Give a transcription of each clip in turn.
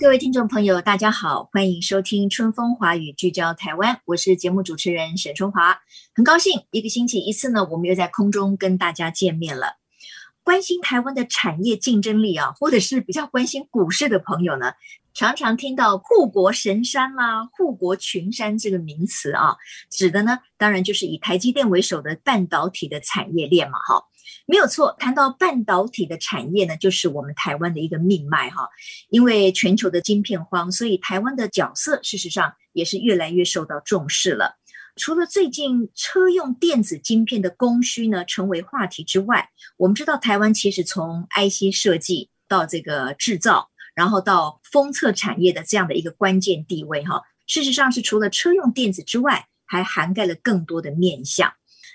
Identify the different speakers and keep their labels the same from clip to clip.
Speaker 1: 各位听众朋友，大家好，欢迎收听《春风华语》，聚焦台湾。我是节目主持人沈春华，很高兴一个星期一次呢，我们又在空中跟大家见面了。关心台湾的产业竞争力啊，或者是比较关心股市的朋友呢，常常听到“护国神山”啦、“护国群山”这个名词啊，指的呢，当然就是以台积电为首的半导体的产业链嘛，哈，没有错。谈到半导体的产业呢，就是我们台湾的一个命脉哈。因为全球的晶片荒，所以台湾的角色事实上也是越来越受到重视了。除了最近车用电子晶片的供需呢成为话题之外，我们知道台湾其实从 IC 设计到这个制造，然后到封测产业的这样的一个关键地位哈，事实上是除了车用电子之外，还涵盖了更多的面向。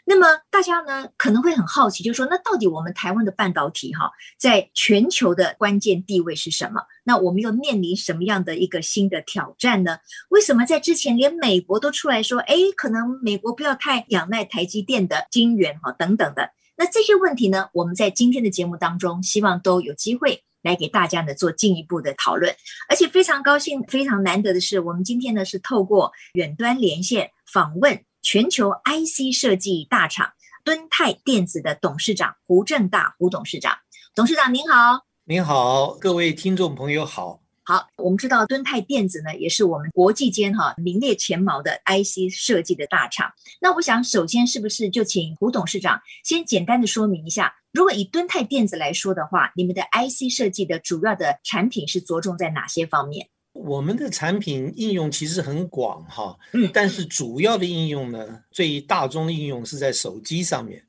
Speaker 1: 那么大家呢可能会很好奇，就是说，那到底我们台湾的半导体哈，在全球的关键地位是什么？那我们又面临什么样的一个新的挑战呢？为什么在之前连美国都出来说，哎，可能美国不要太仰赖台积电的晶圆哈等等的？那这些问题呢，我们在今天的节目当中，希望都有机会来给大家呢做进一步的讨论。而且非常高兴，非常难得的是，我们今天呢是透过远端连线访问。全球 IC 设计大厂敦泰电子的董事长胡正大胡董事长，董事长您好，
Speaker 2: 您好，各位听众朋友好。
Speaker 1: 好，我们知道敦泰电子呢，也是我们国际间哈名列前茅的 IC 设计的大厂。那我想，首先是不是就请胡董事长先简单的说明一下，如果以敦泰电子来说的话，你们的 IC 设计的主要的产品是着重在哪些方面？
Speaker 2: 我们的产品应用其实很广哈，嗯，但是主要的应用呢，最大宗的应用是在手机上面。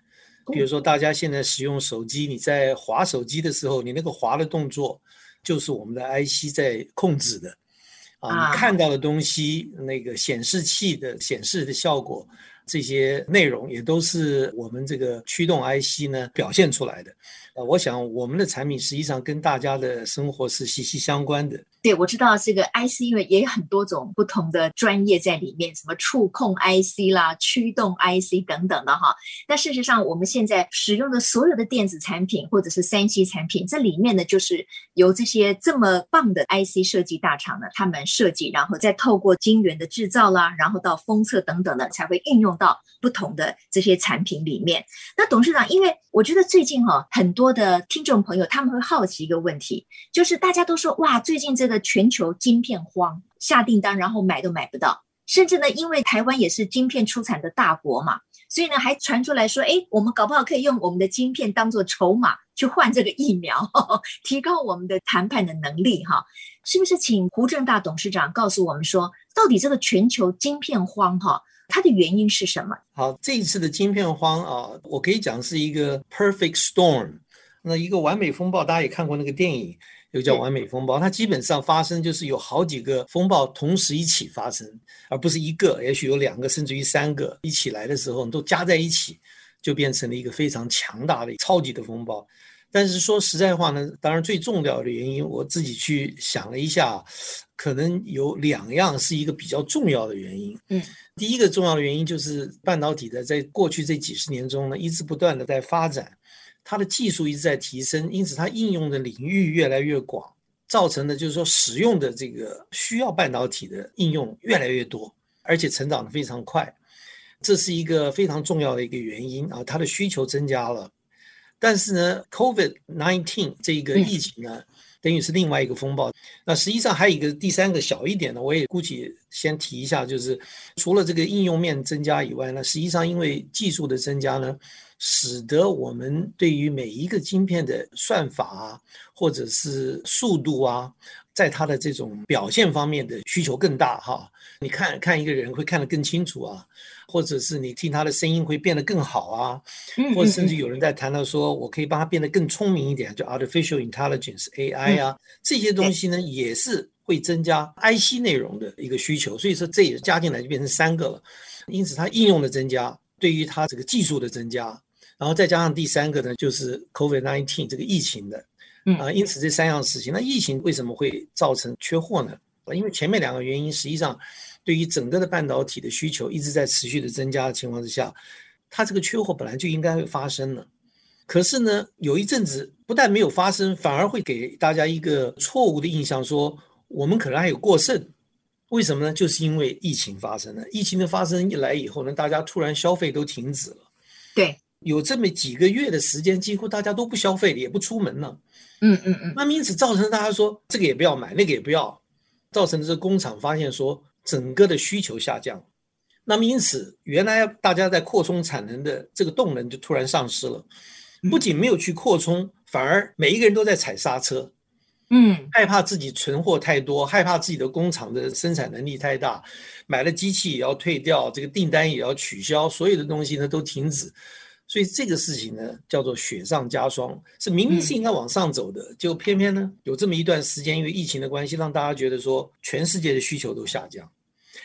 Speaker 2: 比如说，大家现在使用手机，你在滑手机的时候，你那个滑的动作就是我们的 IC 在控制的啊。你看到的东西，那个显示器的显示的效果，这些内容也都是我们这个驱动 IC 呢表现出来的。我想我们的产品实际上跟大家的生活是息息相关的。
Speaker 1: 对，我知道这个 IC，因为也有很多种不同的专业在里面，什么触控 IC 啦、驱动 IC 等等的哈。但事实上，我们现在使用的所有的电子产品或者是 3C 产品，这里面呢，就是由这些这么棒的 IC 设计大厂呢，他们设计，然后再透过晶圆的制造啦，然后到封测等等的，才会运用到不同的这些产品里面。那董事长，因为我觉得最近哈，很多的听众朋友他们会好奇一个问题，就是大家都说哇，最近这个。全球晶片荒，下订单然后买都买不到，甚至呢，因为台湾也是晶片出产的大国嘛，所以呢，还传出来说，哎，我们搞不好可以用我们的晶片当做筹码去换这个疫苗，呵呵，提高我们的谈判的能力哈。是不是？请胡正大董事长告诉我们说，到底这个全球晶片荒哈，它的原因是什么？
Speaker 2: 好，这一次的晶片荒啊，我可以讲是一个 perfect storm，那一个完美风暴，大家也看过那个电影。又叫完美风暴，它基本上发生就是有好几个风暴同时一起发生，而不是一个，也许有两个甚至于三个一起来的时候，都加在一起，就变成了一个非常强大的超级的风暴。但是说实在话呢，当然最重要的原因，我自己去想了一下，可能有两样是一个比较重要的原因。嗯，第一个重要的原因就是半导体的在过去这几十年中呢，一直不断的在发展。它的技术一直在提升，因此它应用的领域越来越广，造成的就是说使用的这个需要半导体的应用越来越多，而且成长的非常快，这是一个非常重要的一个原因啊，它的需求增加了。但是呢，COVID nineteen 这个疫情呢，等于是另外一个风暴。那实际上还有一个第三个小一点的，我也估计先提一下，就是除了这个应用面增加以外呢，实际上因为技术的增加呢。使得我们对于每一个晶片的算法啊，或者是速度啊，在它的这种表现方面的需求更大哈。你看看一个人会看得更清楚啊，或者是你听他的声音会变得更好啊，或者甚至有人在谈到说，我可以帮他变得更聪明一点，就 artificial intelligence AI 啊，这些东西呢也是会增加 IC 内容的一个需求，所以说这也加进来就变成三个了，因此它应用的增加，对于它这个技术的增加。然后再加上第三个呢，就是 COVID-19 这个疫情的，啊，因此这三样事情，那疫情为什么会造成缺货呢？因为前面两个原因，实际上对于整个的半导体的需求一直在持续的增加的情况之下，它这个缺货本来就应该会发生了。可是呢，有一阵子不但没有发生，反而会给大家一个错误的印象，说我们可能还有过剩。为什么呢？就是因为疫情发生了。疫情的发生一来以后呢，大家突然消费都停止了。
Speaker 1: 对。
Speaker 2: 有这么几个月的时间，几乎大家都不消费了，也不出门了。
Speaker 1: 嗯嗯嗯。那
Speaker 2: 么因此造成大家说这个也不要买，那个也不要，造成这个工厂发现说整个的需求下降。那么因此原来大家在扩充产能的这个动能就突然丧失了，不仅没有去扩充，反而每一个人都在踩刹车。
Speaker 1: 嗯，
Speaker 2: 害怕自己存货太多，害怕自己的工厂的生产能力太大，买了机器也要退掉，这个订单也要取消，所有的东西呢都停止。所以这个事情呢，叫做雪上加霜，是明明是应该往上走的，就偏偏呢有这么一段时间，因为疫情的关系，让大家觉得说全世界的需求都下降，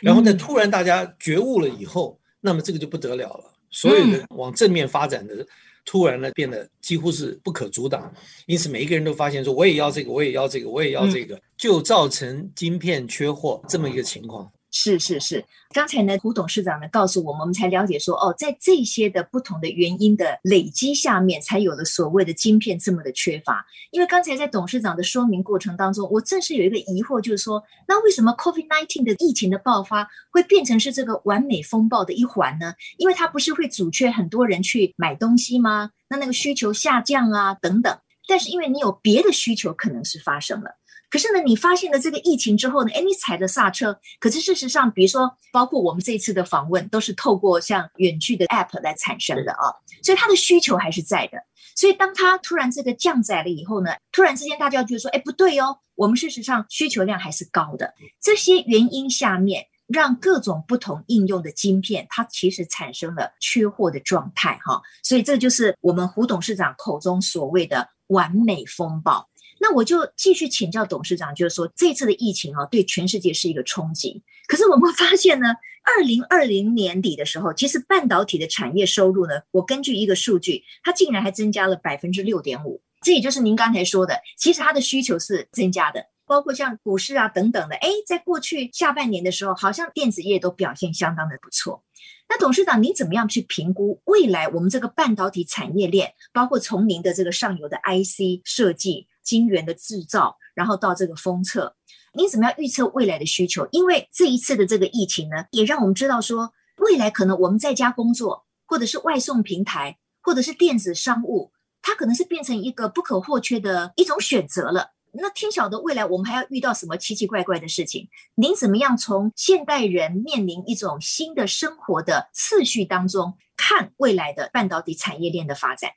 Speaker 2: 然后呢突然大家觉悟了以后，那么这个就不得了了，所有的往正面发展的突然呢变得几乎是不可阻挡，因此每一个人都发现说我也要这个，我也要这个，我也要这个，就造成晶片缺货这么一个情况。
Speaker 1: 是是是，刚才呢，胡董事长呢告诉我们，我们才了解说，哦，在这些的不同的原因的累积下面，才有了所谓的晶片这么的缺乏。因为刚才在董事长的说明过程当中，我正是有一个疑惑，就是说，那为什么 COVID-19 的疫情的爆发会变成是这个完美风暴的一环呢？因为它不是会阻却很多人去买东西吗？那那个需求下降啊，等等。但是因为你有别的需求可能是发生了。可是呢，你发现了这个疫情之后呢，哎，你踩着刹车。可是事实上，比如说，包括我们这一次的访问，都是透过像远距的 App 来产生的啊，所以它的需求还是在的。所以当它突然这个降载了以后呢，突然之间大家就觉得说，哎，不对哦，我们事实上需求量还是高的。这些原因下面，让各种不同应用的晶片，它其实产生了缺货的状态哈。所以这就是我们胡董事长口中所谓的完美风暴。那我就继续请教董事长，就是说这次的疫情啊，对全世界是一个冲击。可是我们 发现呢，二零二零年底的时候，其实半导体的产业收入呢，我根据一个数据，它竟然还增加了百分之六点五。这也就是您刚才说的，其实它的需求是增加的，包括像股市啊等等的。哎，在过去下半年的时候，好像电子业都表现相当的不错。那董事长，您怎么样去评估未来我们这个半导体产业链，包括从您的这个上游的 IC 设计？晶圆的制造，然后到这个封测，你怎么样预测未来的需求？因为这一次的这个疫情呢，也让我们知道说，未来可能我们在家工作，或者是外送平台，或者是电子商务，它可能是变成一个不可或缺的一种选择了。那天晓得未来我们还要遇到什么奇奇怪怪的事情？您怎么样从现代人面临一种新的生活的次序当中，看未来的半导体产业链的发展？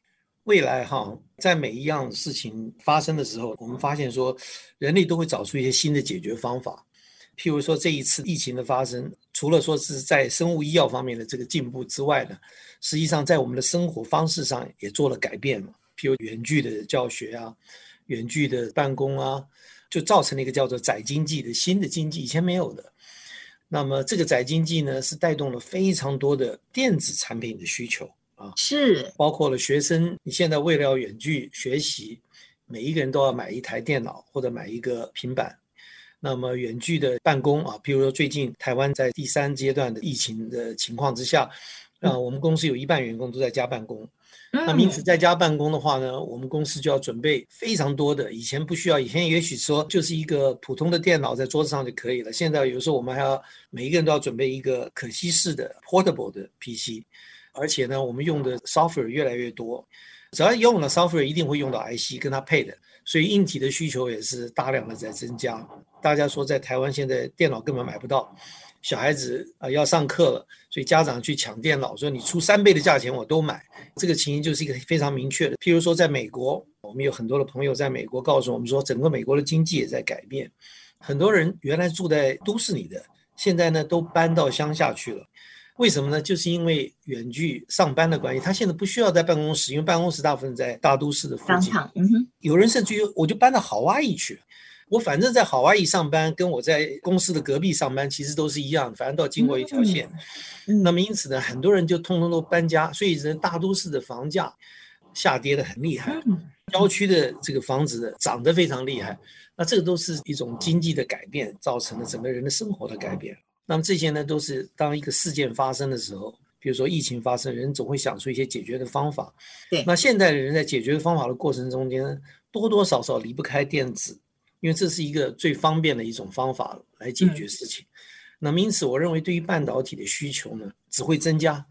Speaker 2: 未来哈，在每一样事情发生的时候，我们发现说，人类都会找出一些新的解决方法。譬如说这一次疫情的发生，除了说是在生物医药方面的这个进步之外呢，实际上在我们的生活方式上也做了改变嘛。譬如远距的教学啊，远距的办公啊，就造成了一个叫做载经济的新的经济，以前没有的。那么这个载经济呢，是带动了非常多的电子产品的需求。啊，
Speaker 1: 是包
Speaker 2: 括了学生，你现在为了要远距学习，每一个人都要买一台电脑或者买一个平板。那么远距的办公啊，譬如说最近台湾在第三阶段的疫情的情况之下，啊，我们公司有一半员工都在家办公。那因此在家办公的话呢，我们公司就要准备非常多的，以前不需要，以前也许说就是一个普通的电脑在桌子上就可以了。现在有时候我们还要每一个人都要准备一个可携式的 portable 的 PC。而且呢，我们用的 software 越来越多，只要用了 software，一定会用到 IC 跟它配的，所以硬体的需求也是大量的在增加。大家说在台湾现在电脑根本买不到，小孩子啊要上课了，所所以家长去抢电脑，说你出三倍的价钱我都买。这个情形就是一个非常明确的。譬如说，在美国，我们有很多的朋友在美国告诉我们说，整个美国的经济也在改变。很多人原来住在都市里的，现在呢都搬到乡下去了。为什么呢？就是因为远距上班的关系，他现在不需要在办公室，因为办公室大部分在大都市的附近。
Speaker 1: 嗯哼，有
Speaker 2: 人甚至于我就搬到夏威夷去。我反正在夏威夷上班，跟我在公司的隔壁上班，其实都是一样，反正都要经过一条线。那么因此呢，很多人就通通都搬家，所以人大都市的房价下跌的很厉害，郊区的这个房子涨得非常厉害。那这个都是一种经济的改变，造成了整个人的生活的改变。那么这些呢，都是当一个事件发生的时候，比如说疫情发生，人总会想出一些解决的方法。
Speaker 1: 对，
Speaker 2: 那现代的人在解决方法的过程中间，多多少少离不开电子。因为这是一个最方便的一种方法来解决事情，那么因此我认为对于半导体的需求呢，只会增加，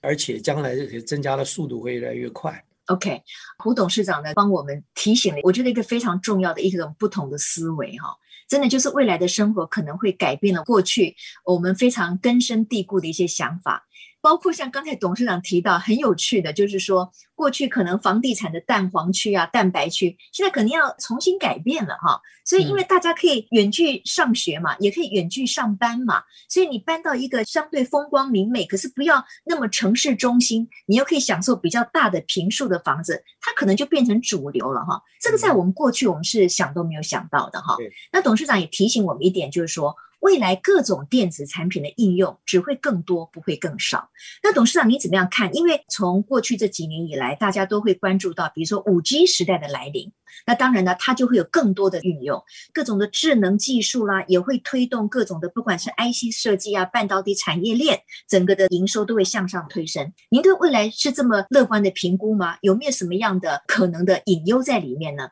Speaker 2: 而且将来这些增加的速度会越来越快。
Speaker 1: OK，胡董事长呢帮我们提醒了，我觉得一个非常重要的一种不同的思维哈，真的就是未来的生活可能会改变了过去我们非常根深蒂固的一些想法。包括像刚才董事长提到很有趣的，就是说过去可能房地产的蛋黄区啊、蛋白区，现在肯定要重新改变了哈。所以因为大家可以远距上学嘛，也可以远距上班嘛，所以你搬到一个相对风光明媚，可是不要那么城市中心，你又可以享受比较大的平数的房子，它可能就变成主流了哈。这个在我们过去我们是想都没有想到的哈。那董事长也提醒我们一点，就是说。未来各种电子产品的应用只会更多，不会更少。那董事长你怎么样看？因为从过去这几年以来，大家都会关注到，比如说五 G 时代的来临。那当然呢，它就会有更多的运用，各种的智能技术啦，也会推动各种的，不管是 IC 设计啊、半导体产业链，整个的营收都会向上推升。您对未来是这么乐观的评估吗？有没有什么样的可能的隐忧在里面呢？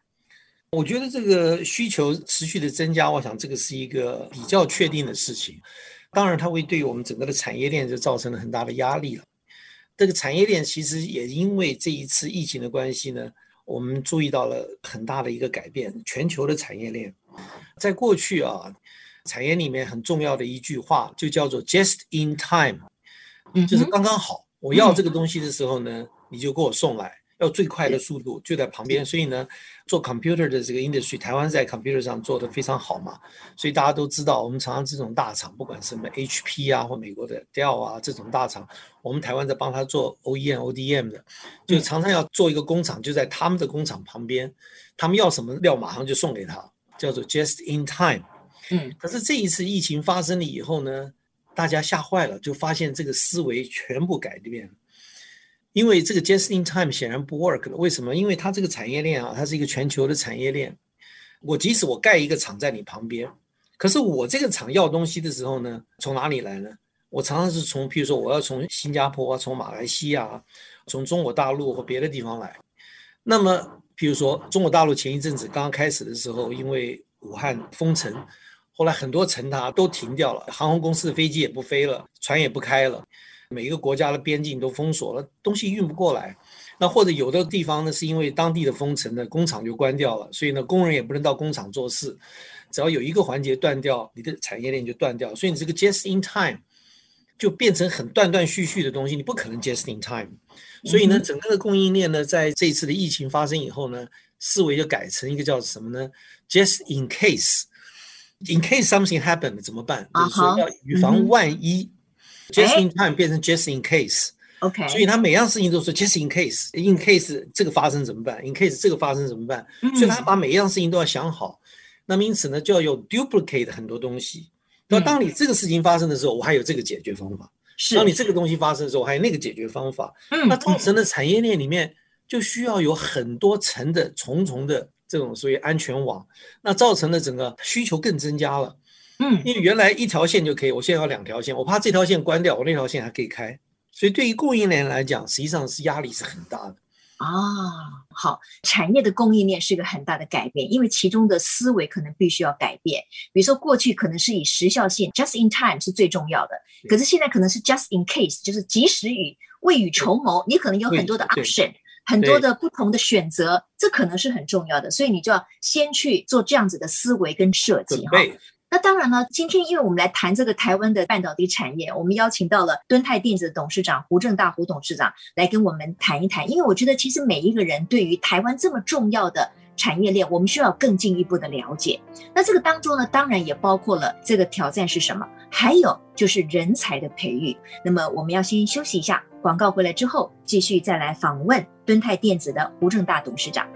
Speaker 2: 我觉得这个需求持续的增加，我想这个是一个比较确定的事情。当然，它会对我们整个的产业链就造成了很大的压力了。这个产业链其实也因为这一次疫情的关系呢，我们注意到了很大的一个改变。全球的产业链，在过去啊，产业里面很重要的一句话就叫做 “just in time”，就是刚刚好，我要这个东西的时候呢，你就给我送来。要最快的速度就在旁边，所以呢，做 computer 的这个 industry，台湾在 computer 上做得非常好嘛，所以大家都知道，我们常常这种大厂，不管什么 HP 啊或美国的 Dell 啊这种大厂，我们台湾在帮他做 OEM、ODM 的，就常常要做一个工厂，就在他们的工厂旁边，他们要什么料马上就送给他，叫做 just in time。嗯，可是这一次疫情发生了以后呢，大家吓坏了，就发现这个思维全部改变了。因为这个 just in time 显然不 work 了，为什么？因为它这个产业链啊，它是一个全球的产业链。我即使我盖一个厂在你旁边，可是我这个厂要东西的时候呢，从哪里来呢？我常常是从，譬如说我要从新加坡啊，从马来西亚，从中国大陆或别的地方来。那么，譬如说中国大陆前一阵子刚刚开始的时候，因为武汉封城，后来很多城它都停掉了，航空公司的飞机也不飞了，船也不开了。每一个国家的边境都封锁了，东西运不过来。那或者有的地方呢，是因为当地的封城呢，工厂就关掉了，所以呢，工人也不能到工厂做事。只要有一个环节断掉，你的产业链就断掉。所以你这个 just in time 就变成很断断续续的东西，你不可能 just in time。所以呢，整个的供应链呢，在这一次的疫情发生以后呢，思维就改成一个叫什么呢？just in case，in case something happened 怎么办？就是说要以防万一。Just in time 变成 just in case，OK，所以他每样事情都说 just in case，in case 这个发生怎么办？in case 这个发生怎么办？所以他把每一样事情都要想好。那么因此呢，就要有 duplicate 很多东西。那当你这个事情发生的时候，我还有这个解决方法；当你这个东西发生的时候，我还有那个解决方法。嗯那造成的产业链里面就需要有很多层的重重的这种所谓安全网，那造成的整个需求更增加了。嗯，因为原来一条线就可以，我现在要两条线，我怕这条线关掉，我那条线还可以开，所以对于供应链来讲，实际上是压力是很大的。
Speaker 1: 啊，好，产业的供应链是一个很大的改变，因为其中的思维可能必须要改变。比如说过去可能是以时效性 （just in time） 是最重要的，可是现在可能是 just in case，就是及时雨、未雨绸缪，你可能有很多的 option，很多的不同的选择，这可能是很重要的，所以你就要先去做这样子的思维跟设计哈。那当然了，今天因为我们来谈这个台湾的半导体产业，我们邀请到了敦泰电子董事长胡正大胡董事长来跟我们谈一谈。因为我觉得，其实每一个人对于台湾这么重要的产业链，我们需要更进一步的了解。那这个当中呢，当然也包括了这个挑战是什么，还有就是人才的培育。那么我们要先休息一下，广告回来之后，继续再来访问敦泰电子的胡正大董事长。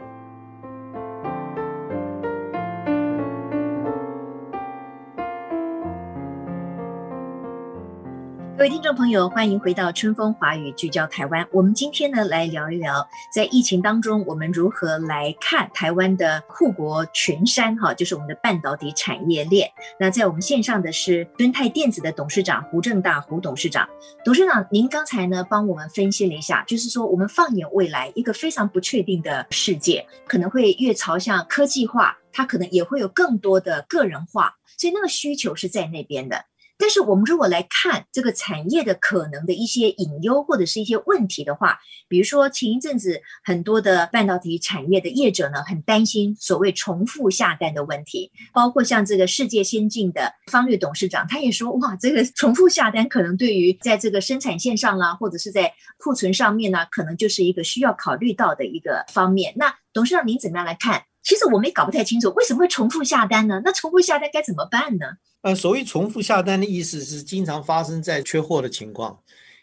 Speaker 1: 各位听众朋友，欢迎回到春风华语聚焦台湾。我们今天呢，来聊一聊在疫情当中，我们如何来看台湾的护国群山哈，就是我们的半导体产业链。那在我们线上的是敦泰电子的董事长胡正大胡董事长。董事长，您刚才呢帮我们分析了一下，就是说我们放眼未来一个非常不确定的世界，可能会越朝向科技化，它可能也会有更多的个人化，所以那个需求是在那边的。但是我们如果来看这个产业的可能的一些隐忧或者是一些问题的话，比如说前一阵子很多的半导体产业的业者呢，很担心所谓重复下单的问题，包括像这个世界先进的方略董事长，他也说，哇，这个重复下单可能对于在这个生产线上啦，或者是在库存上面呢，可能就是一个需要考虑到的一个方面。那董事长您怎么样来看？其实我们也搞不太清楚为什么会重复下单呢？那重复下单该怎么办呢？
Speaker 2: 呃，所谓重复下单的意思是经常发生在缺货的情况。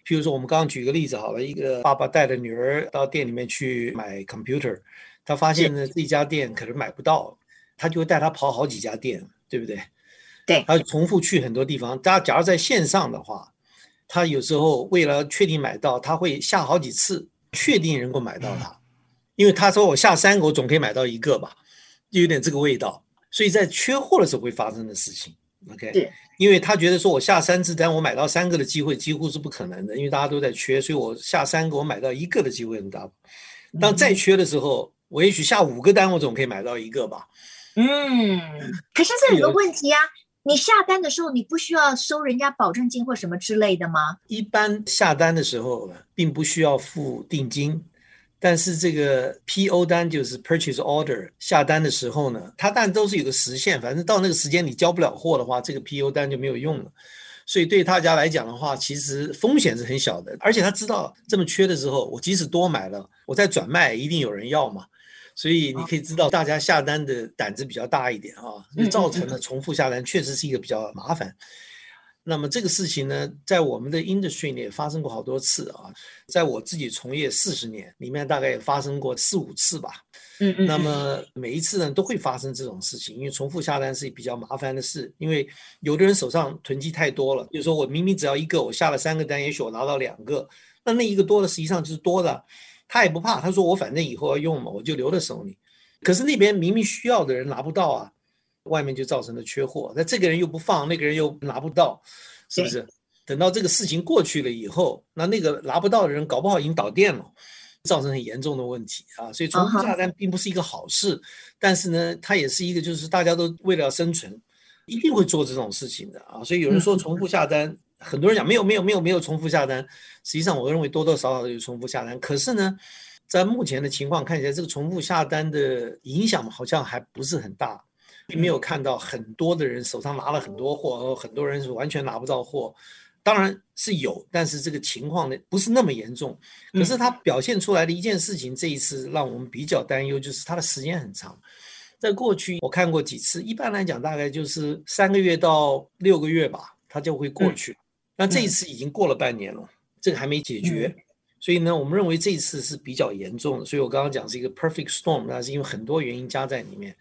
Speaker 2: 譬如说，我们刚刚举个例子好了，一个爸爸带着女儿到店里面去买 computer，他发现呢这家店可能买不到，他就会带他跑好几家店，对不对？
Speaker 1: 对，
Speaker 2: 他重复去很多地方。大家假如在线上的话，他有时候为了确定买到，他会下好几次，确定能够买到它，因为他说我下三个，我总可以买到一个吧，就有点这个味道。所以在缺货的时候会发生的事情。OK，对，因为他觉得说，我下三次单，我买到三个的机会几乎是不可能的，因为大家都在缺，所以我下三个，我买到一个的机会很大。当再缺的时候，我也许下五个单，我总可以买到一个吧。
Speaker 1: 嗯，可是这有个问题啊，你下单的时候，你不需要收人家保证金或什么之类的吗？
Speaker 2: 一般下单的时候，并不需要付定金。但是这个 PO 单就是 Purchase Order 下单的时候呢，它当然都是有个时限，反正到那个时间你交不了货的话，这个 PO 单就没有用了。所以对大家来讲的话，其实风险是很小的。而且他知道这么缺的时候，我即使多买了，我再转卖一定有人要嘛。所以你可以知道大家下单的胆子比较大一点啊，造成了重复下单确实是一个比较麻烦。那么这个事情呢，在我们的 industry 里也发生过好多次啊，在我自己从业四十年里面，大概也发生过四五次吧。嗯嗯。那么每一次呢，都会发生这种事情，因为重复下单是比较麻烦的事，因为有的人手上囤积太多了，比如说我明明只要一个，我下了三个单，也许我拿到两个，那那一个多的实际上就是多的，他也不怕，他说我反正以后要用嘛，我就留在手里。可是那边明明需要的人拿不到啊。外面就造成了缺货，那这个人又不放，那个人又拿不到，是不是？等到这个事情过去了以后，那那个拿不到的人搞不好已经倒店了，造成很严重的问题啊。所以重复下单并不是一个好事，uh -huh. 但是呢，它也是一个就是大家都为了生存，一定会做这种事情的啊。所以有人说重复下单，uh. 很多人讲没有没有没有没有重复下单，实际上我认为多多少少都有重复下单。可是呢，在目前的情况看起来，这个重复下单的影响好像还不是很大。并没有看到很多的人手上拿了很多货，很多人是完全拿不到货，当然是有，但是这个情况呢不是那么严重。可是它表现出来的一件事情，这一次让我们比较担忧，就是它的时间很长。在过去我看过几次，一般来讲大概就是三个月到六个月吧，它就会过去。那这一次已经过了半年了，这个还没解决，所以呢，我们认为这一次是比较严重的。所以我刚刚讲是一个 perfect storm，那是因为很多原因加在里面。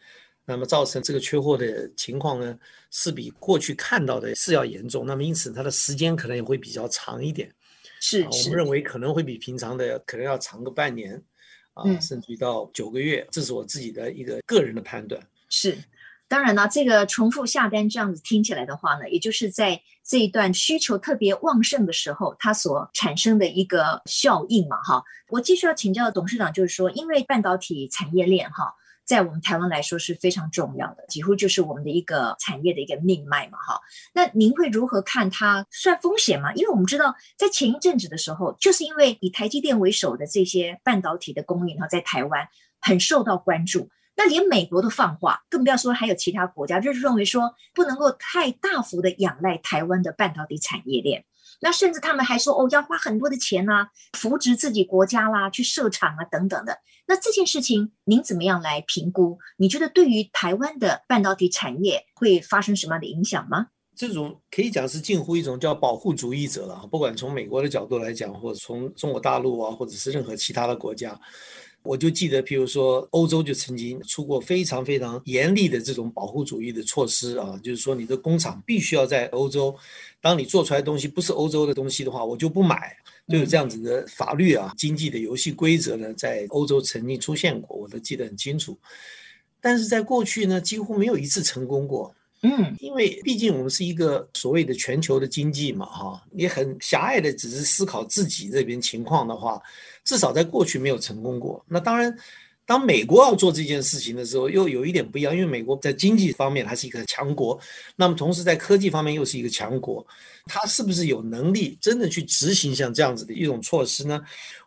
Speaker 2: 那么造成这个缺货的情况呢，是比过去看到的是要严重。那么因此它的时间可能也会比较长一点。
Speaker 1: 是，
Speaker 2: 啊、我们认为可能会比平常的可能要长个半年，啊，嗯、甚至于到九个月。这是我自己的一个个人的判断。
Speaker 1: 是，当然呢，这个重复下单这样子听起来的话呢，也就是在这一段需求特别旺盛的时候，它所产生的一个效应嘛，哈。我继续要请教董事长，就是说，因为半导体产业链，哈。在我们台湾来说是非常重要的，几乎就是我们的一个产业的一个命脉嘛，哈。那您会如何看它算风险吗？因为我们知道，在前一阵子的时候，就是因为以台积电为首的这些半导体的供应哈，在台湾很受到关注。那连美国都放话，更不要说还有其他国家，就是认为说不能够太大幅的仰赖台湾的半导体产业链。那甚至他们还说哦，要花很多的钱啊，扶植自己国家啦，去设厂啊等等的。那这件事情您怎么样来评估？你觉得对于台湾的半导体产业会发生什么样的影响吗？
Speaker 2: 这种可以讲是近乎一种叫保护主义者了，不管从美国的角度来讲，或者从中国大陆啊，或者是任何其他的国家。我就记得，譬如说，欧洲就曾经出过非常非常严厉的这种保护主义的措施啊，就是说，你的工厂必须要在欧洲，当你做出来的东西不是欧洲的东西的话，我就不买，就有这样子的法律啊，经济的游戏规则呢，在欧洲曾经出现过，我都记得很清楚。但是在过去呢，几乎没有一次成功过。
Speaker 1: 嗯，
Speaker 2: 因为毕竟我们是一个所谓的全球的经济嘛，哈，你很狭隘的只是思考自己这边情况的话，至少在过去没有成功过。那当然，当美国要做这件事情的时候，又有一点不一样，因为美国在经济方面还是一个强国，那么同时在科技方面又是一个强国，它是不是有能力真的去执行像这样子的一种措施呢？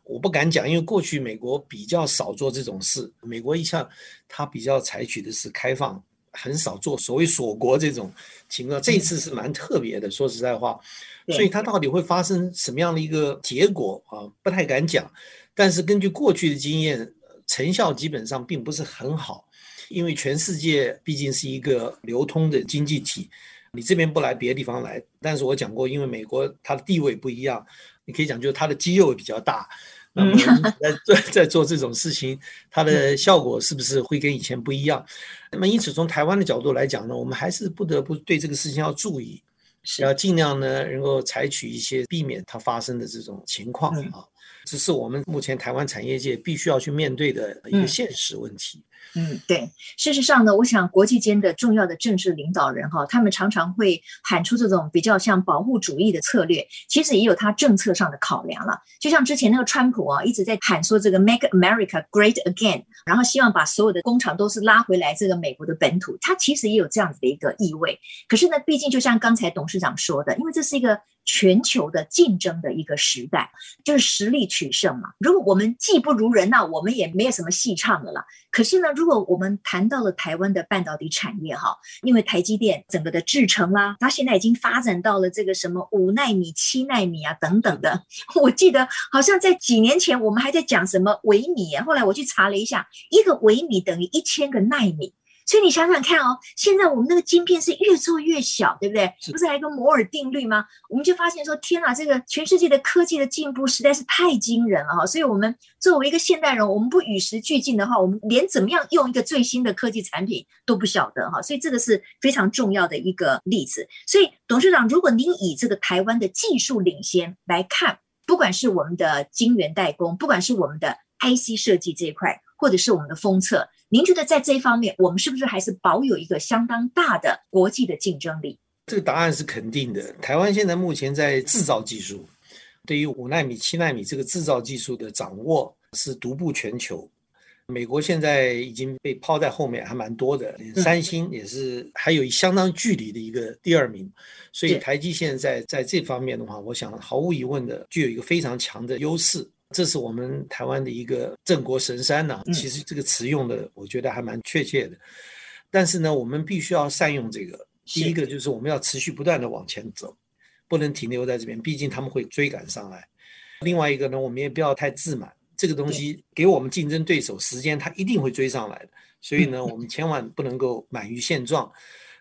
Speaker 2: 我不敢讲，因为过去美国比较少做这种事，美国一向它比较采取的是开放。很少做所谓锁国这种情况，这一次是蛮特别的。说实在话，所以它到底会发生什么样的一个结果啊？不太敢讲。但是根据过去的经验，成效基本上并不是很好，因为全世界毕竟是一个流通的经济体，你这边不来，别的地方来。但是我讲过，因为美国它的地位不一样，你可以讲就是它的肌肉比较大。那么在在在做这种事情，它的效果是不是会跟以前不一样？那么因此从台湾的角度来讲呢，我们还是不得不对这个事情要注意，是。要尽量呢能够采取一些避免它发生的这种情况啊，这是我们目前台湾产业界必须要去面对的一个现实问题。
Speaker 1: 嗯，对。事实上呢，我想国际间的重要的政治领导人哈，他们常常会喊出这种比较像保护主义的策略，其实也有他政策上的考量了。就像之前那个川普啊，一直在喊说这个 “Make America Great Again”，然后希望把所有的工厂都是拉回来这个美国的本土，他其实也有这样子的一个意味。可是呢，毕竟就像刚才董事长说的，因为这是一个。全球的竞争的一个时代，就是实力取胜嘛。如果我们技不如人，那我们也没有什么戏唱的了。可是呢，如果我们谈到了台湾的半导体产业哈，因为台积电整个的制程啦，它现在已经发展到了这个什么五纳米、七纳米啊等等的。我记得好像在几年前我们还在讲什么微米，后来我去查了一下，一个微米等于一千个纳米。所以你想想看哦，现在我们那个晶片是越做越小，对不对？不是还有一个摩尔定律吗？我们就发现说，天哪，这个全世界的科技的进步实在是太惊人了哈！所以我们作为一个现代人，我们不与时俱进的话，我们连怎么样用一个最新的科技产品都不晓得哈。所以这个是非常重要的一个例子。所以董事长，如果您以这个台湾的技术领先来看，不管是我们的晶圆代工，不管是我们的 IC 设计这一块，或者是我们的封测。您觉得在这一方面，我们是不是还是保有一个相当大的国际的竞争力？
Speaker 2: 这个答案是肯定的。台湾现在目前在制造技术，对于五纳米、七纳米这个制造技术的掌握是独步全球。美国现在已经被抛在后面，还蛮多的。三星也是还有相当距离的一个第二名。所以台积现在在这方面的话，我想毫无疑问的具有一个非常强的优势。这是我们台湾的一个镇国神山呐、啊，其实这个词用的，我觉得还蛮确切的。但是呢，我们必须要善用这个。第一个就是我们要持续不断的往前走，不能停留在这边，毕竟他们会追赶上来。另外一个呢，我们也不要太自满，这个东西给我们竞争对手时间，他一定会追上来的。所以呢，我们千万不能够满于现状。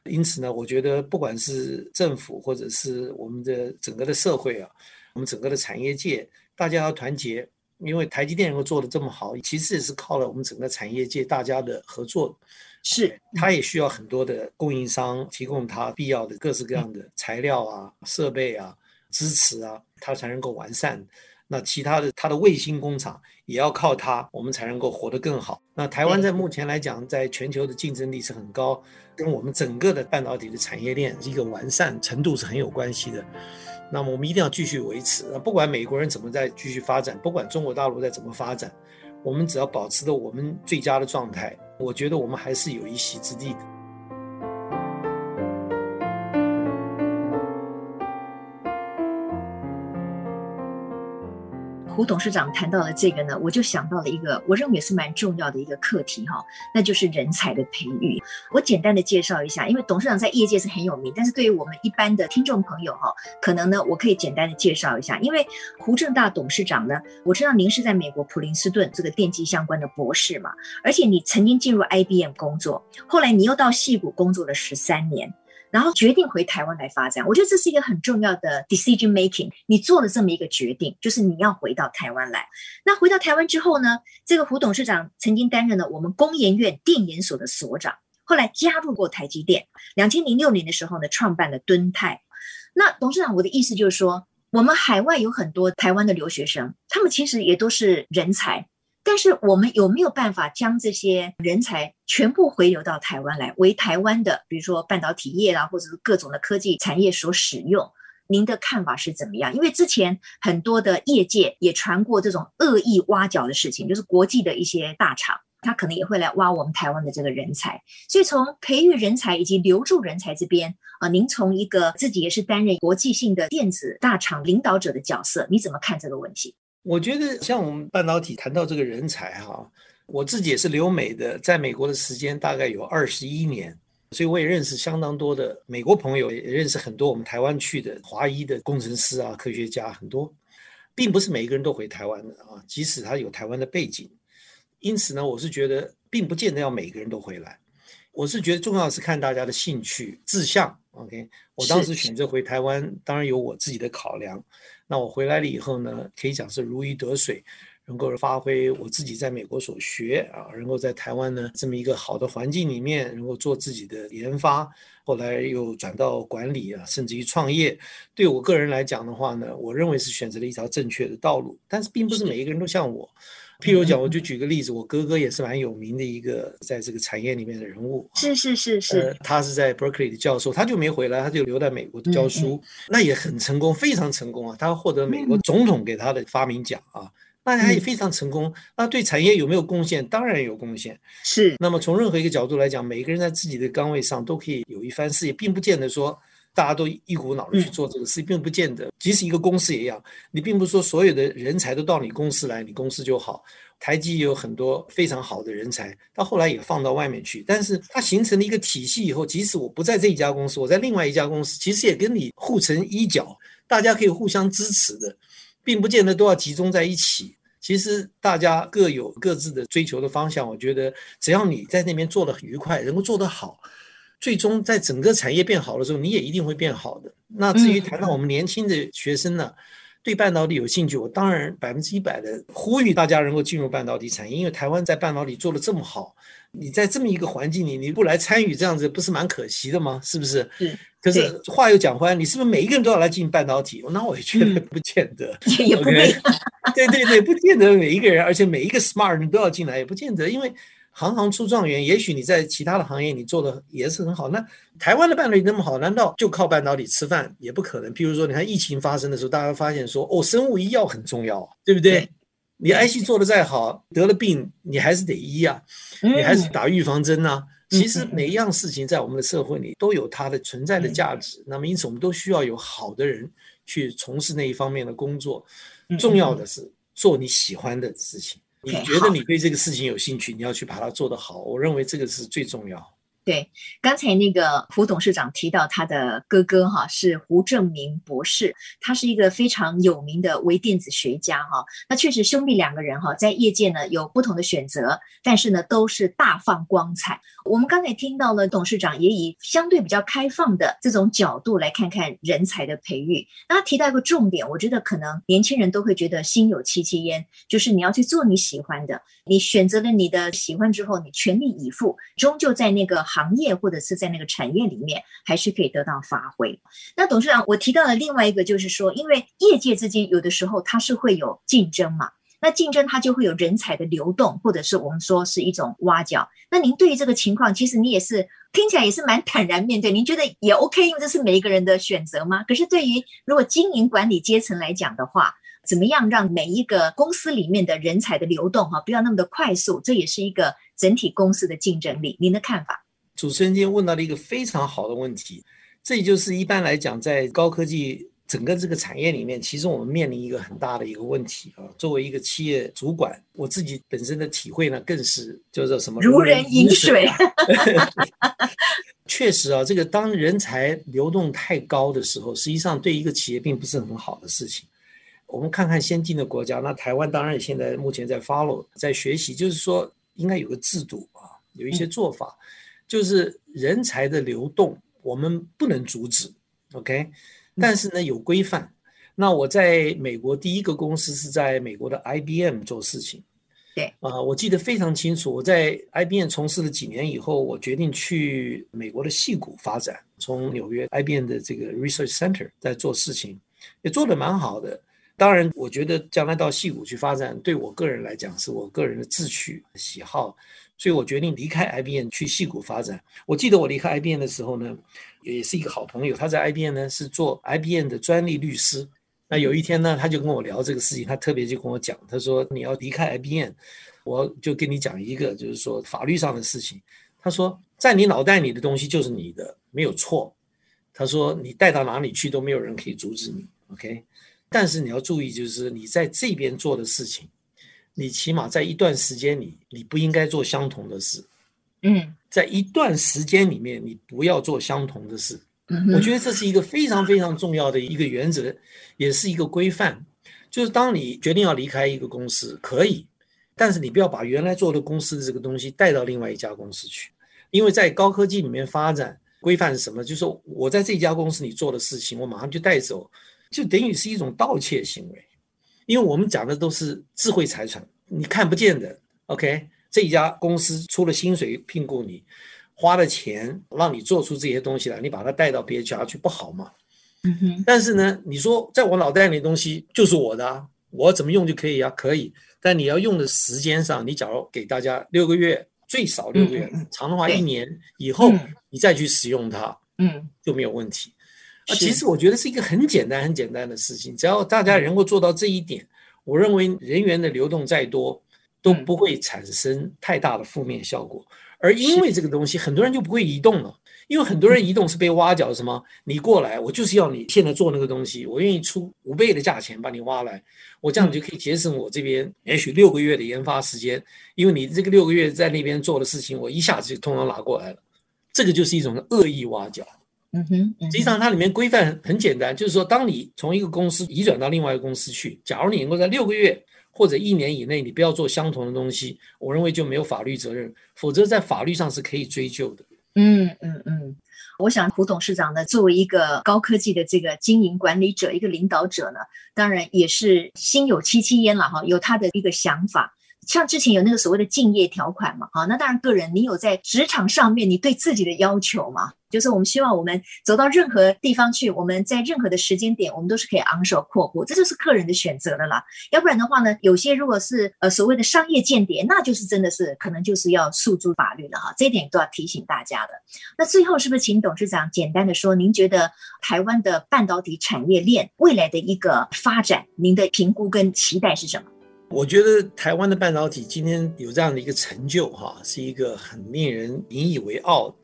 Speaker 2: 因此呢，我觉得不管是政府或者是我们的整个的社会啊，我们整个的产业界。大家要团结，因为台积电能够做得这么好，其实也是靠了我们整个产业界大家的合作。是，它也需要很多的供应商提供它必要的各式各样的材料啊、设备啊、支持啊，它才能够完善。那其他的它的卫星工厂也要靠它，我们才能够活得更好。那台湾在目前来讲，在全球的竞争力是很高，跟我们整个的半导体的产业链一个完善程度是很有关系的。那么我们一定要继续维持，不管美国人怎么在继续发展，不管中国大陆在怎么发展，我们只要保持着我们最佳的状态，我觉得我们还是有一席之地的。
Speaker 1: 胡董事长谈到了这个呢，我就想到了一个我认为也是蛮重要的一个课题哈，那就是人才的培育。我简单的介绍一下，因为董事长在业界是很有名，但是对于我们一般的听众朋友哈，可能呢我可以简单的介绍一下，因为胡正大董事长呢，我知道您是在美国普林斯顿这个电机相关的博士嘛，而且你曾经进入 IBM 工作，后来你又到戏谷工作了十三年。然后决定回台湾来发展，我觉得这是一个很重要的 decision making。你做了这么一个决定，就是你要回到台湾来。那回到台湾之后呢，这个胡董事长曾经担任了我们工研院电研所的所长，后来加入过台积电。两千零六年的时候呢，创办了敦泰。那董事长，我的意思就是说，我们海外有很多台湾的留学生，他们其实也都是人才。但是我们有没有办法将这些人才全部回流到台湾来，为台湾的，比如说半导体业啦，或者是各种的科技产业所使用？您的看法是怎么样？因为之前很多的业界也传过这种恶意挖角的事情，就是国际的一些大厂，他可能也会来挖我们台湾的这个人才。所以从培育人才以及留住人才这边啊，您从一个自己也是担任国际性的电子大厂领导者的角色，你怎么看这个问题？
Speaker 2: 我觉得像我们半导体谈到这个人才哈，我自己也是留美的，在美国的时间大概有二十一年，所以我也认识相当多的美国朋友，也认识很多我们台湾去的华裔的工程师啊、科学家很多，并不是每一个人都回台湾的啊，即使他有台湾的背景，因此呢，我是觉得并不见得要每个人都回来，我是觉得重要的是看大家的兴趣志向。OK，我当时选择回台湾，当然有我自己的考量。那我回来了以后呢，可以讲是如鱼得水，能够发挥我自己在美国所学啊，能够在台湾呢这么一个好的环境里面，能够做自己的研发，后来又转到管理啊，甚至于创业。对我个人来讲的话呢，我认为是选择了一条正确的道路，但是并不是每一个人都像我。譬如讲，我就举个例子，我哥哥也是蛮有名的一个在这个产业里面的人物。
Speaker 1: 是是是是，
Speaker 2: 呃，他是在 Berkeley 的教授，他就没回来，他就留在美国教书，那也很成功，非常成功啊！他获得美国总统给他的发明奖啊，嗯、那他也非常成功。那对产业有没有贡献？当然有贡献。是。那么从任何一个角度来讲，每个人在自己的岗位上都可以有一番事业，并不见得说。大家都一股脑的去做这个事，并不见得。即使一个公司也一样，你并不是说所有的人才都到你公司来，你公司就好。台积也有很多非常好的人才，到后来也放到外面去。但是它形成了一个体系以后，即使我不在这一家公司，我在另外一家公司，其实也跟你互成一角，大家可以互相支持的，并不见得都要集中在一起。其实大家各有各自的追求的方向。我觉得只要你在那边做的很愉快，能够做得好。最终，在整个产业变好的时候，你也一定会变好的。那至于谈到我们年轻的学生呢，对半导体有兴趣，我当然百分之一百的呼吁大家能够进入半导体产业，因为台湾在半导体做得这么好，你在这么一个环境里，你不来参与，这样子不是蛮可惜的吗？是不是？是。可是话又讲回来，你是不是每一个人都要来进半导体？那我也觉得不见得。
Speaker 1: 也不 对。
Speaker 2: 对对对，不见得每一个人，而且每一个 smart 人都要进来，也不见得，因为。行行出状元，也许你在其他的行业你做的也是很好。那台湾的半导体那么好，难道就靠半导体吃饭也不可能？譬如说，你看疫情发生的时候，大家发现说，哦，生物医药很重要，对不对？对，你 IC 做的再好，得了病你还是得医啊，你还是打预防针啊。其实每一样事情在我们的社会里都有它的存在的价值。那么因此，我们都需要有好的人去从事那一方面的工作。重要的是做你喜欢的事情。你觉得你对这个事情有兴趣，你要去把它做得好，我认为这个是最重要。
Speaker 1: 对，刚才那个胡董事长提到他的哥哥哈是胡正明博士，他是一个非常有名的微电子学家哈。那确实兄弟两个人哈在业界呢有不同的选择，但是呢都是大放光彩。我们刚才听到了董事长也以相对比较开放的这种角度来看看人才的培育。那他提到一个重点，我觉得可能年轻人都会觉得心有戚戚焉，就是你要去做你喜欢的，你选择了你的喜欢之后，你全力以赴，终究在那个行。行业或者是在那个产业里面，还是可以得到发挥。那董事长，我提到了另外一个，就是说，因为业界之间有的时候它是会有竞争嘛，那竞争它就会有人才的流动，或者是我们说是一种挖角。那您对于这个情况，其实你也是听起来也是蛮坦然面对，您觉得也 OK，因为这是每一个人的选择吗？可是对于如果经营管理阶层来讲的话，怎么样让每一个公司里面的人才的流动哈，不要那么的快速，这也是一个整体公司的竞争力。您的看法？
Speaker 2: 主持人今天问到了一个非常好的问题，这也就是一般来讲，在高科技整个这个产业里面，其实我们面临一个很大的一个问题啊。作为一个企业主管，我自己本身的体会呢，更是叫做什么？
Speaker 1: 如人饮水。
Speaker 2: 确实啊，这个当人才流动太高的时候，实际上对一个企业并不是很好的事情。我们看看先进的国家，那台湾当然现在目前在 follow，在学习，就是说应该有个制度啊，有一些做法，就是人才的流动我们不能阻止，OK。但是呢，有规范。那我在美国第一个公司是在美国的 IBM 做事情。
Speaker 1: 对
Speaker 2: 啊、呃，我记得非常清楚。我在 IBM 从事了几年以后，我决定去美国的戏谷发展，从纽约 IBM 的这个 Research Center 在做事情，也做得蛮好的。当然，我觉得将来到戏谷去发展，对我个人来讲是我个人的志趣喜好，所以我决定离开 IBM 去矽谷发展。我记得我离开 IBM 的时候呢。也是一个好朋友，他在 IBM 呢是做 IBM 的专利律师。那有一天呢，他就跟我聊这个事情，他特别就跟我讲，他说你要离开 IBM，我就跟你讲一个，就是说法律上的事情。他说在你脑袋里的东西就是你的，没有错。他说你带到哪里去都没有人可以阻止你，OK？但是你要注意，就是你在这边做的事情，你起码在一段时间里，你不应该做相同的事。
Speaker 1: 嗯。
Speaker 2: 在一段时间里面，你不要做相同的事。我觉得这是一个非常非常重要的一个原则，也是一个规范。就是当你决定要离开一个公司，可以，但是你不要把原来做的公司的这个东西带到另外一家公司去。因为在高科技里面发展，规范是什么？就是我在这家公司里做的事情，我马上就带走，就等于是一种盗窃行为。因为我们讲的都是智慧财产，你看不见的。OK。这一家公司出了薪水聘雇你，花了钱让你做出这些东西来，你把它带到别家去不好吗？
Speaker 1: 嗯哼。
Speaker 2: 但是呢，你说在我脑袋里的东西就是我的啊，我怎么用就可以啊？可以。但你要用的时间上，你假如给大家六个月，最少六个月，嗯、长的话一年以后，你再去使用它，嗯，就没有问题。啊，其实我觉得是一个很简单、很简单的事情，只要大家能够做到这一点，我认为人员的流动再多。都不会产生太大的负面效果，而因为这个东西，很多人就不会移动了。因为很多人移动是被挖角，什么？你过来，我就是要你现在做那个东西，我愿意出五倍的价钱把你挖来，我这样就可以节省我这边也许六个月的研发时间，因为你这个六个月在那边做的事情，我一下子就通通拿过来了。这个就是一种恶意挖角。
Speaker 1: 嗯哼，实
Speaker 2: 际上它里面规范很简单，就是说，当你从一个公司移转到另外一个公司去，假如你能够在六个月。或者一年以内，你不要做相同的东西，我认为就没有法律责任，否则在法律上是可以追究的。
Speaker 1: 嗯嗯嗯，我想胡董事长呢，作为一个高科技的这个经营管理者，一个领导者呢，当然也是心有戚戚焉了哈，有他的一个想法。像之前有那个所谓的竞业条款嘛，啊，那当然个人你有在职场上面你对自己的要求嘛，就是我们希望我们走到任何地方去，我们在任何的时间点，我们都是可以昂首阔步，这就是个人的选择了啦。要不然的话呢，有些如果是呃所谓的商业间谍，那就是真的是可能就是要诉诸法律了哈，这一点都要提醒大家的。那最后是不是请董事长简单的说，您觉得台湾的半导体产业链未来的一个发展，您的评估跟期待是什么？
Speaker 2: 我觉得台湾的半导体今天有这样的一个成就，哈，是一个很令人引以为傲。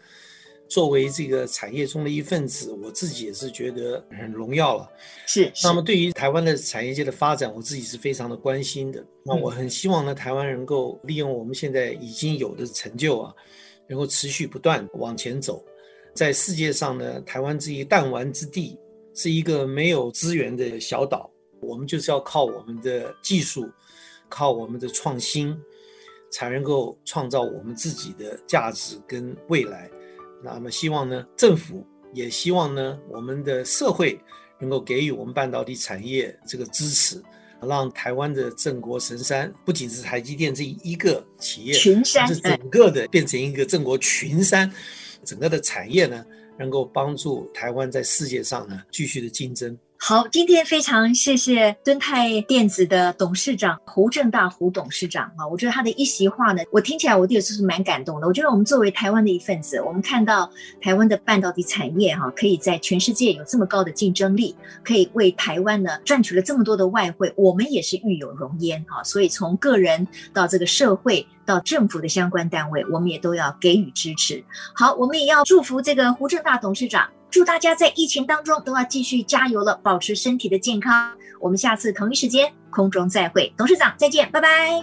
Speaker 2: 作为这个产业中的一份子，我自己也是觉得很荣耀了。
Speaker 1: 是。
Speaker 2: 那么对于台湾的产业界的发展，我自己是非常的关心的。那我很希望呢，台湾能够利用我们现在已经有的成就啊，能够持续不断往前走。在世界上呢，台湾这一弹丸之地，是一个没有资源的小岛，我们就是要靠我们的技术。靠我们的创新，才能够创造我们自己的价值跟未来。那么，希望呢，政府也希望呢，我们的社会能够给予我们半导体产业这个支持，让台湾的镇国神山不仅是台积电这一个企业，
Speaker 1: 群山，
Speaker 2: 是整个的变成一个镇国群山，整个的产业呢，能够帮助台湾在世界上呢继续的竞争。
Speaker 1: 好，今天非常谢谢敦泰电子的董事长胡正大胡董事长啊，我觉得他的一席话呢，我听起来我也是蛮感动的。我觉得我们作为台湾的一份子，我们看到台湾的半导体产业哈，可以在全世界有这么高的竞争力，可以为台湾呢赚取了这么多的外汇，我们也是育有荣焉哈。所以从个人到这个社会到政府的相关单位，我们也都要给予支持。好，我们也要祝福这个胡正大董事长。祝大家在疫情当中都要继续加油了，保持身体的健康。我们下次同一时间空中再会，董事长再见，拜拜。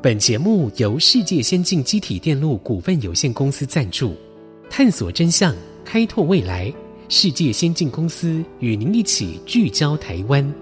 Speaker 3: 本节目由世界先进机体电路股份有限公司赞助，探索真相，开拓未来。世界先进公司与您一起聚焦台湾。